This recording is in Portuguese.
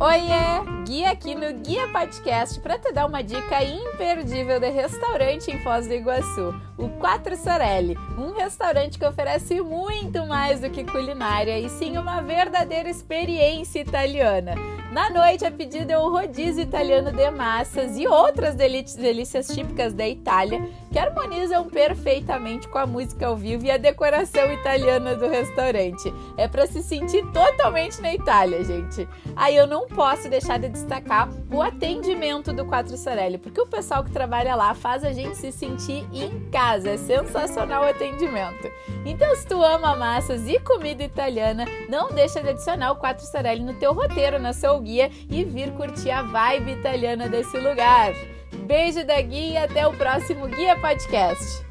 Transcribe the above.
Oiê! Guia aqui no Guia Podcast para te dar uma dica imperdível de restaurante em Foz do Iguaçu, o Quattro Sorelli, um restaurante que oferece muito mais do que culinária e sim uma verdadeira experiência italiana. Na noite, a pedida é o rodízio italiano de massas e outras delícias típicas da Itália que harmonizam perfeitamente com a música ao vivo e a decoração italiana do restaurante. É para se sentir totalmente na Itália, gente. Aí eu não posso deixar de destacar o atendimento do Quattro Sorelli, porque o pessoal que trabalha lá faz a gente se sentir em casa. É sensacional o atendimento. Então, se tu ama massas e comida italiana, não deixa de adicionar o Quattro Sorelli no teu roteiro, na seu guia e vir curtir a vibe italiana desse lugar. Beijo da Guia e até o próximo Guia Podcast.